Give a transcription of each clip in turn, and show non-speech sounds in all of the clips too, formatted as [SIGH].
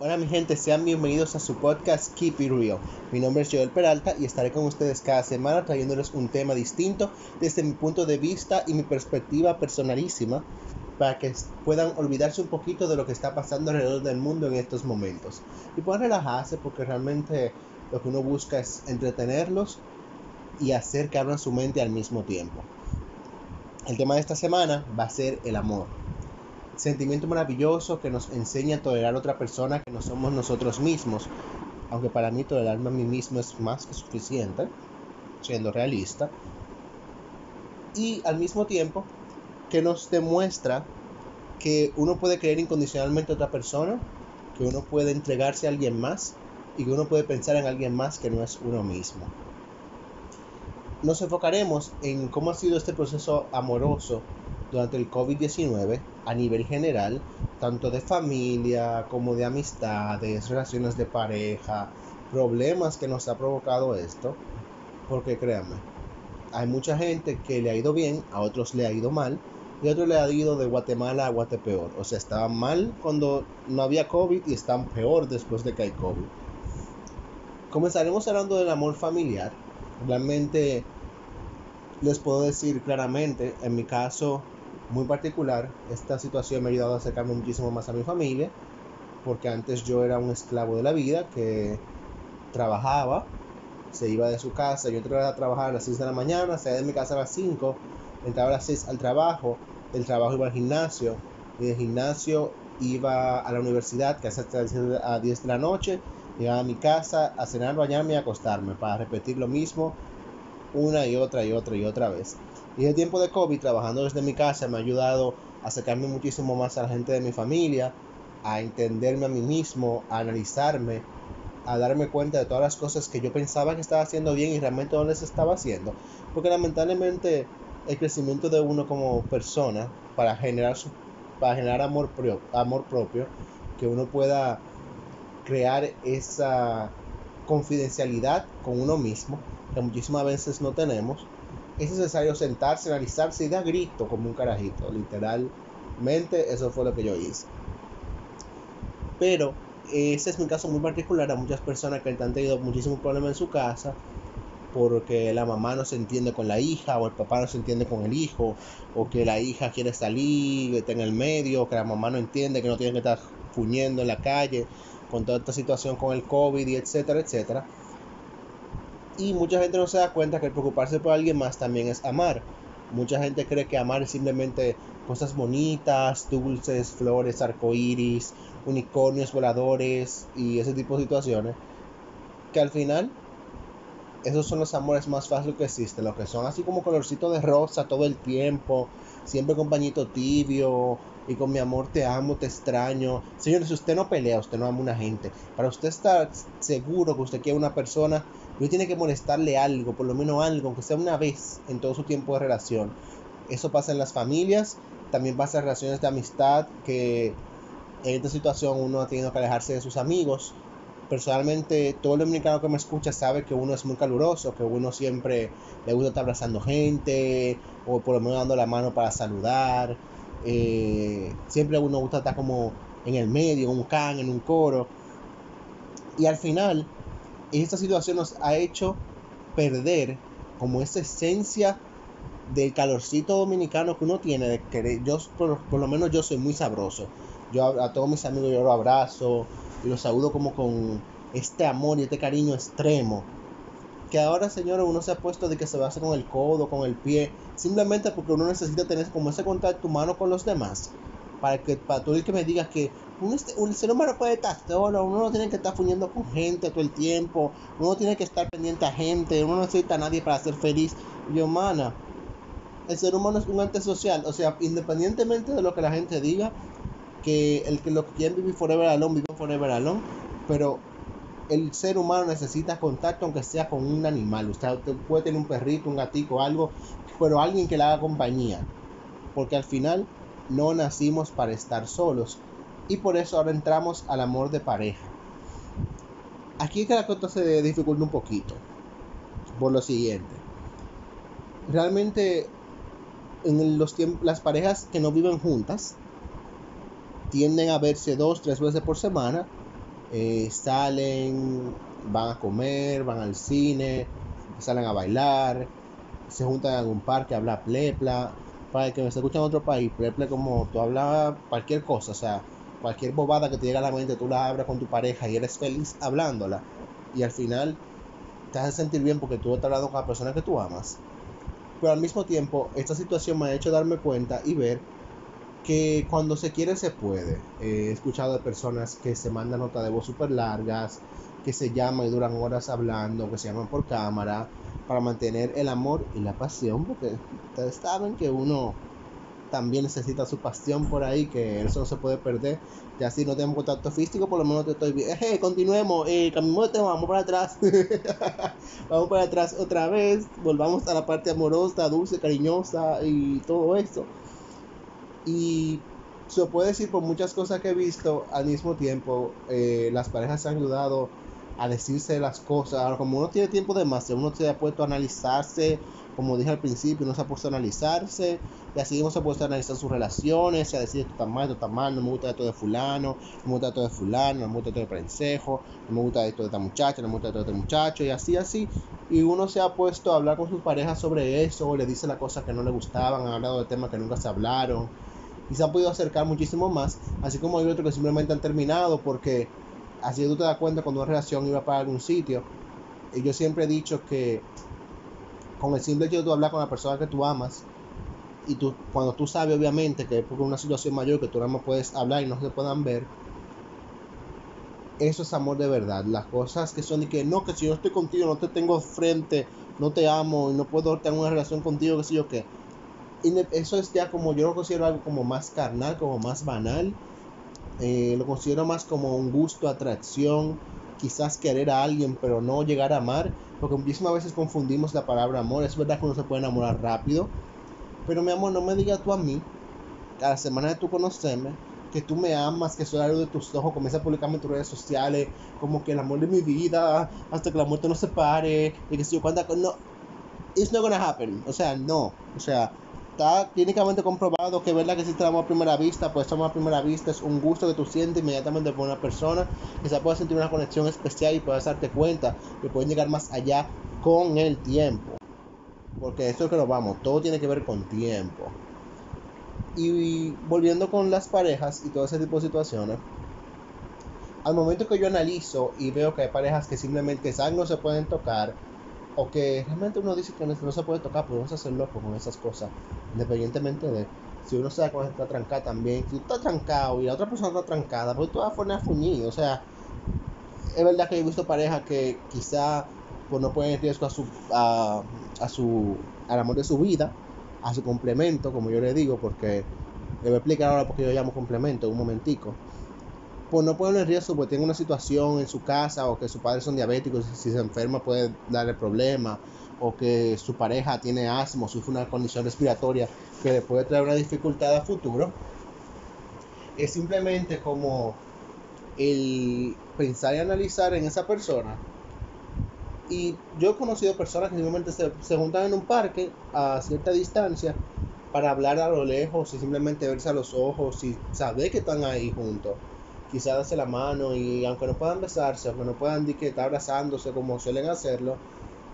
Hola mi gente, sean bienvenidos a su podcast Keep It Real. Mi nombre es Joel Peralta y estaré con ustedes cada semana trayéndoles un tema distinto desde mi punto de vista y mi perspectiva personalísima para que puedan olvidarse un poquito de lo que está pasando alrededor del mundo en estos momentos y puedan relajarse porque realmente lo que uno busca es entretenerlos y hacer que abran su mente al mismo tiempo. El tema de esta semana va a ser el amor sentimiento maravilloso que nos enseña a tolerar a otra persona que no somos nosotros mismos. Aunque para mí tolerarme a mí mismo es más que suficiente, siendo realista. Y al mismo tiempo que nos demuestra que uno puede creer incondicionalmente a otra persona, que uno puede entregarse a alguien más y que uno puede pensar en alguien más que no es uno mismo. Nos enfocaremos en cómo ha sido este proceso amoroso durante el COVID-19 a nivel general, tanto de familia como de amistades, relaciones de pareja, problemas que nos ha provocado esto, porque créanme, hay mucha gente que le ha ido bien, a otros le ha ido mal, y a otros le ha ido de Guatemala a Guatepeor. O sea, estaban mal cuando no había COVID y están peor después de que hay COVID. Comenzaremos hablando del amor familiar. Realmente les puedo decir claramente, en mi caso, muy particular. Esta situación me ha ayudado a acercarme muchísimo más a mi familia, porque antes yo era un esclavo de la vida que trabajaba, se iba de su casa, yo entraba a trabajar a las 6 de la mañana, salía de mi casa a las 5, entraba a las 6 al trabajo, del trabajo iba al gimnasio, y del gimnasio iba a la universidad, que hasta a 10 de la noche, llegaba a mi casa a cenar, bañarme y acostarme, para repetir lo mismo una y otra y otra y otra vez. Y el tiempo de COVID, trabajando desde mi casa, me ha ayudado a acercarme muchísimo más a la gente de mi familia, a entenderme a mí mismo, a analizarme, a darme cuenta de todas las cosas que yo pensaba que estaba haciendo bien y realmente no les estaba haciendo. Porque lamentablemente el crecimiento de uno como persona para generar, su, para generar amor, amor propio, que uno pueda crear esa confidencialidad con uno mismo, que muchísimas veces no tenemos, es necesario sentarse, analizarse y dar grito como un carajito. Literalmente, eso fue lo que yo hice. Pero ese es mi caso muy particular a muchas personas que han tenido muchísimos problemas en su casa porque la mamá no se entiende con la hija o el papá no se entiende con el hijo o que la hija quiere salir, está en el medio, que la mamá no entiende que no tiene que estar fuñendo en la calle con toda esta situación con el COVID y etcétera, etcétera. Y mucha gente no se da cuenta que preocuparse por alguien más también es amar. Mucha gente cree que amar es simplemente cosas bonitas, dulces, flores, arcoíris, unicornios voladores y ese tipo de situaciones. Que al final, esos son los amores más fáciles que existen. Los que son así como colorcito de rosa todo el tiempo, siempre con pañito tibio y con mi amor te amo, te extraño. Señores, si usted no pelea, usted no ama a una gente. Para usted estar seguro que usted quiere una persona, no tiene que molestarle algo, por lo menos algo, aunque sea una vez en todo su tiempo de relación. Eso pasa en las familias, también pasa en relaciones de amistad, que en esta situación uno ha tenido que alejarse de sus amigos. Personalmente, todo el dominicano que me escucha sabe que uno es muy caluroso, que uno siempre le gusta estar abrazando gente, o por lo menos dando la mano para saludar. Eh, siempre uno gusta estar como en el medio, en un can, en un coro. Y al final, esta situación nos ha hecho perder como esa esencia del calorcito dominicano que uno tiene, de que yo, por, lo menos yo soy muy sabroso. Yo a, todos mis amigos yo los abrazo y los saludo como con este amor y este cariño extremo. Que ahora, señores, uno se ha puesto de que se va a hacer con el codo, con el pie, simplemente porque uno necesita tener como ese contacto humano con los demás. Para que para tú que me digas que este, un, ser humano puede estar solo, uno no tiene que estar fuñendo con gente todo el tiempo, uno tiene que estar pendiente a gente, uno no necesita a nadie para ser feliz. Yo, mana, el ser humano es un ente social, o sea, independientemente de lo que la gente diga, que el que lo que quieren vivir forever alone, vive forever alone, pero el ser humano necesita contacto aunque sea con un animal. Usted, puede tener un perrito, un gatito, algo, pero alguien que le haga compañía. Porque al final no nacimos para estar solos y por eso ahora entramos al amor de pareja. Aquí es que la cosa se dificulta un poquito. Por lo siguiente. Realmente en los las parejas que no viven juntas tienden a verse dos, tres veces por semana eh, salen, van a comer, van al cine, salen a bailar, se juntan en algún parque a hablar plepla. Para que me escucha en otro país, plepla como tú hablas cualquier cosa, o sea, cualquier bobada que te llega a la mente, tú la abres con tu pareja y eres feliz hablándola. Y al final te hace sentir bien porque tú estás hablando con la persona que tú amas. Pero al mismo tiempo, esta situación me ha hecho darme cuenta y ver que cuando se quiere se puede. he escuchado de personas que se mandan notas de voz súper largas, que se llaman y duran horas hablando, que se llaman por cámara, para mantener el amor y la pasión, porque ustedes saben que uno también necesita su pasión por ahí, que eso no se puede perder. Ya si no tenemos contacto físico, por lo menos te estoy bien. Eh, continuemos, eh, de tema, vamos para atrás. [LAUGHS] vamos para atrás otra vez, volvamos a la parte amorosa, dulce, cariñosa y todo eso. Y se puede decir por muchas cosas que he visto al mismo tiempo, eh, las parejas se han ayudado a decirse las cosas. Ahora, como uno tiene tiempo de más, uno se ha puesto a analizarse, como dije al principio, uno se ha puesto a analizarse, y así uno se ha puesto a analizar sus relaciones, a decir esto está mal, esto está mal, no me gusta esto de fulano, no me gusta esto de fulano, no me gusta esto de prensejo, no me gusta esto de esta muchacha, no me gusta esto de este muchacho, y así, así. Y uno se ha puesto a hablar con sus parejas sobre eso, o le dice las cosas que no le gustaban, han hablado de temas que nunca se hablaron, y se han podido acercar muchísimo más, así como hay otros que simplemente han terminado porque así tú te das cuenta cuando una relación iba para algún sitio. Y yo siempre he dicho que con el simple hecho de tú hablar con la persona que tú amas, y tú, cuando tú sabes obviamente que es por una situación mayor que tú nada más puedes hablar y no se puedan ver, eso es amor de verdad. Las cosas que son y que no, que si yo estoy contigo, no te tengo frente, no te amo y no puedo tener una relación contigo, que sé yo qué. Y eso es ya como yo lo considero algo como más carnal, como más banal eh, lo considero más como un gusto, atracción, quizás querer a alguien, pero no llegar a amar, porque muchísimas veces confundimos la palabra amor. Es verdad que uno se puede enamorar rápido, pero mi amor, no me digas tú a mí, a la semana de tú conocerme, que tú me amas, que soy algo de tus ojos, comienza a publicarme en tus redes sociales, como que el amor de mi vida, hasta que la muerte nos separe, y que si yo cuando no, it's not gonna happen, o sea, no, o sea, está clínicamente comprobado que verdad que existe el a primera vista, pues amor a primera vista es un gusto que tú sientes inmediatamente por una persona, que se puede sentir una conexión especial y puedes darte cuenta que pueden llegar más allá con el tiempo. Porque eso es que nos vamos, todo tiene que ver con tiempo. Y volviendo con las parejas y todo ese tipo de situaciones, al momento que yo analizo y veo que hay parejas que simplemente saben no se pueden tocar, o que realmente uno dice que no, se puede tocar, podemos hacer loco con esas cosas, independientemente de si uno sabe cuando está trancada también, si tú estás trancado y la otra persona está trancada, pues tú vas a poner a fuñir, o sea, es verdad que he visto parejas que quizá pues no ponen en riesgo a su, a, a su, al amor de su vida, a su complemento, como yo le digo, porque le voy a explicar ahora porque yo llamo complemento, un momentico pues no puede en riesgo porque tiene una situación en su casa o que sus padres son diabéticos si se enferma puede darle problemas o que su pareja tiene asma o sufre una condición respiratoria que le puede traer una dificultad a futuro. Es simplemente como el pensar y analizar en esa persona. Y yo he conocido personas que simplemente se, se juntan en un parque a cierta distancia para hablar a lo lejos y simplemente verse a los ojos y saber que están ahí juntos quizás darse la mano y aunque no puedan besarse, aunque no puedan estar abrazándose como suelen hacerlo,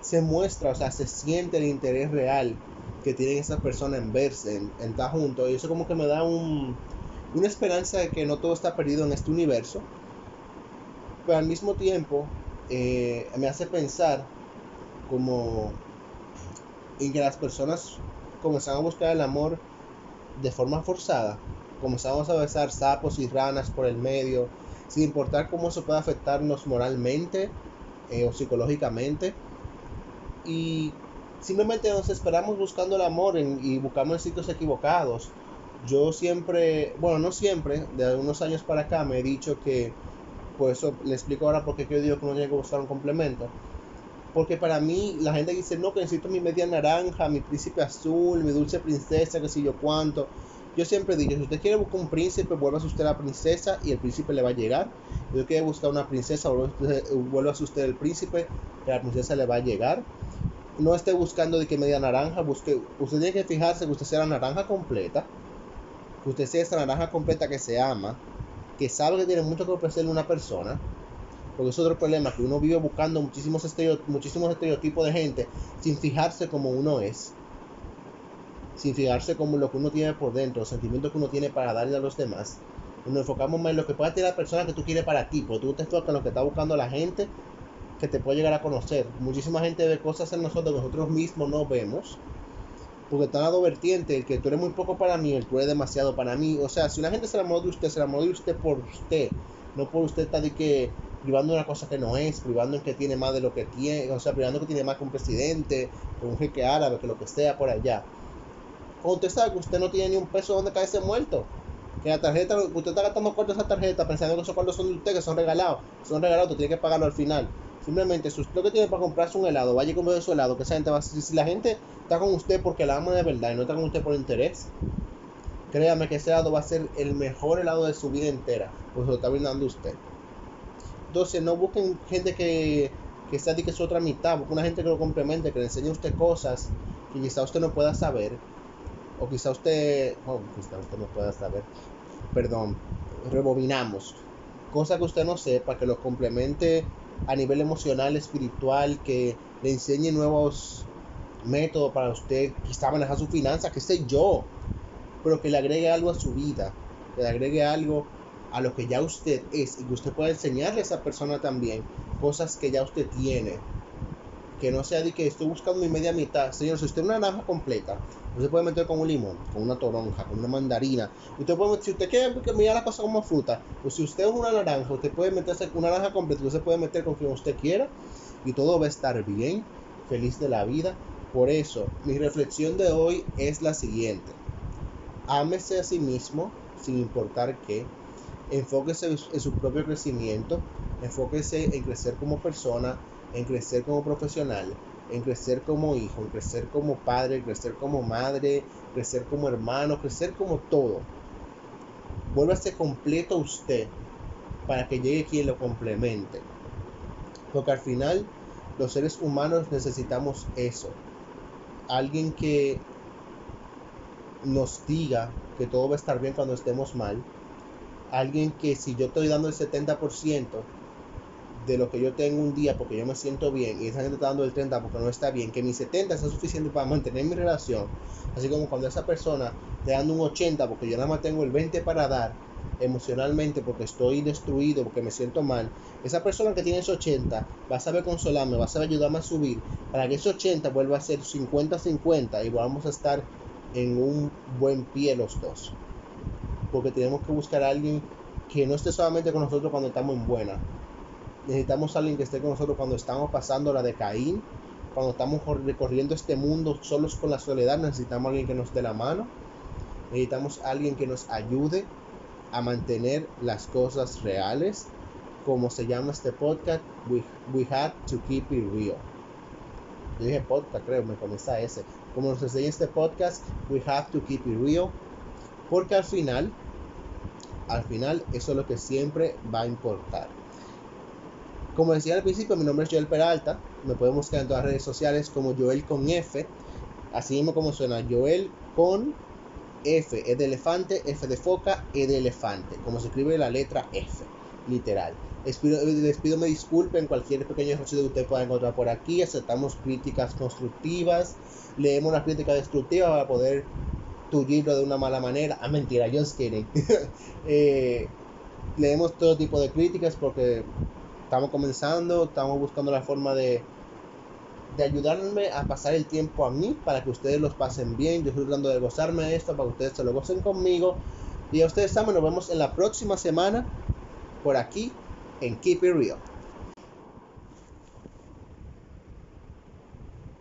se muestra, o sea, se siente el interés real que tienen esas personas en verse, en, estar juntos. Y eso como que me da un, una esperanza de que no todo está perdido en este universo. Pero al mismo tiempo eh, me hace pensar como en que las personas comenzaron a buscar el amor de forma forzada comenzamos a besar sapos y ranas por el medio, sin importar cómo eso puede afectarnos moralmente eh, o psicológicamente. Y simplemente nos esperamos buscando el amor y buscamos en sitios equivocados. Yo siempre, bueno, no siempre, de unos años para acá me he dicho que, pues eso le explico ahora por qué yo digo que uno tiene que buscar un complemento. Porque para mí la gente dice, no, que necesito mi media naranja, mi príncipe azul, mi dulce princesa, que sé yo cuánto. Yo siempre digo, si usted quiere buscar un príncipe, vuelva a usted la princesa y el príncipe le va a llegar. Si usted quiere buscar una princesa, vuelva a usted el príncipe la princesa le va a llegar. No esté buscando de que media naranja, busque, usted tiene que fijarse que usted sea la naranja completa, que usted sea esa naranja completa que se ama que sabe que tiene mucho que ofrecerle a una persona, porque es otro problema, que uno vive buscando muchísimos, muchísimos estereotipos de gente sin fijarse como uno es, sin fijarse como lo que uno tiene por dentro, los sentimientos que uno tiene para darle a los demás. Nos enfocamos más en lo que puede tener la persona que tú quieres para ti, porque tú te enfocas en lo que está buscando la gente que te puede llegar a conocer. Muchísima gente ve cosas en nosotros que nosotros mismos no vemos. Porque está dado vertiente, el que tú eres muy poco para mí, el tú eres demasiado para mí. O sea, si una gente se enamoró de usted, se enamoró de usted por usted, no por usted estar de que privando una cosa que no es, privando que tiene más de lo que tiene, o sea, privando que tiene más que un presidente, con un jeque árabe, que lo que sea por allá. Cuando usted sabe que usted no tiene ni un peso donde caerse muerto, que la tarjeta, usted está gastando cuartos esa tarjeta pensando que esos cuartos son de usted, que son regalados, son regalados, tú tienes que pagarlo al final. Simplemente, si usted lo que tiene para comprarse un helado, vaya a comer su helado, que esa gente va a si la gente está con usted porque la ama de verdad y no está con usted por interés, créame que ese helado va a ser el mejor helado de su vida entera, pues lo está brindando usted. Entonces, no busquen gente que, que sea de que es otra mitad, busquen una gente que lo complemente, que le enseñe a usted cosas que quizá usted no pueda saber, o quizá usted, quizá usted no pueda saber, perdón, rebobinamos, cosas que usted no sepa, que lo complemente a nivel emocional, espiritual, que le enseñe nuevos métodos para usted quizá manejar su finanza, que sé yo, pero que le agregue algo a su vida, que le agregue algo a lo que ya usted es y que usted pueda enseñarle a esa persona también cosas que ya usted tiene. Que no sea de que estoy buscando mi media mitad. Señor, si usted es una naranja completa, usted puede meter con un limón, con una toronja, con una mandarina. Usted puede, si usted quiere mirar la cosa como fruta, o si usted es una naranja, usted puede meterse con una naranja completa, usted puede meter con quien usted quiera y todo va a estar bien, feliz de la vida. Por eso, mi reflexión de hoy es la siguiente. Ámese a sí mismo, sin importar qué. Enfóquese en su propio crecimiento. Enfóquese en crecer como persona, en crecer como profesional en crecer como hijo, en crecer como padre, en crecer como madre, crecer como hermano, crecer como todo. Vuélvase completo usted para que llegue quien lo complemente. Porque al final los seres humanos necesitamos eso. Alguien que nos diga que todo va a estar bien cuando estemos mal. Alguien que si yo estoy dando el 70%, de lo que yo tengo un día porque yo me siento bien y esa gente está dando el 30 porque no está bien, que mi 70 sea suficiente para mantener mi relación, así como cuando esa persona te dando un 80 porque yo nada más tengo el 20 para dar emocionalmente porque estoy destruido, porque me siento mal, esa persona que tiene ese 80 va a saber consolarme, va a saber ayudarme a subir para que ese 80 vuelva a ser 50-50 y vamos a estar en un buen pie los dos. Porque tenemos que buscar a alguien que no esté solamente con nosotros cuando estamos en buena, Necesitamos a alguien que esté con nosotros cuando estamos pasando la de Caín, cuando estamos recorriendo este mundo solos con la soledad. Necesitamos a alguien que nos dé la mano. Necesitamos a alguien que nos ayude a mantener las cosas reales. Como se llama este podcast, we, we have to keep it real. Yo dije podcast, creo, me comienza ese. Como nos enseña este podcast, we have to keep it real. Porque al final, al final, eso es lo que siempre va a importar. Como decía al principio, mi nombre es Joel Peralta. Me pueden buscar en todas las redes sociales como Joel con F. Así mismo como suena Joel con F. E de elefante, F de foca, E de elefante. Como se escribe la letra F. Literal. Les pido, me disculpen cualquier pequeño ejercicio que usted pueda encontrar por aquí. Aceptamos críticas constructivas. Leemos las críticas destructivas para poder tullirlo de una mala manera. Ah, mentira, just kidding. [LAUGHS] eh, leemos todo tipo de críticas porque estamos comenzando, estamos buscando la forma de, de ayudarme a pasar el tiempo a mí para que ustedes los pasen bien. Yo estoy tratando de gozarme esto para que ustedes se lo gocen conmigo. Y a ustedes también nos vemos en la próxima semana por aquí en Keep It Real.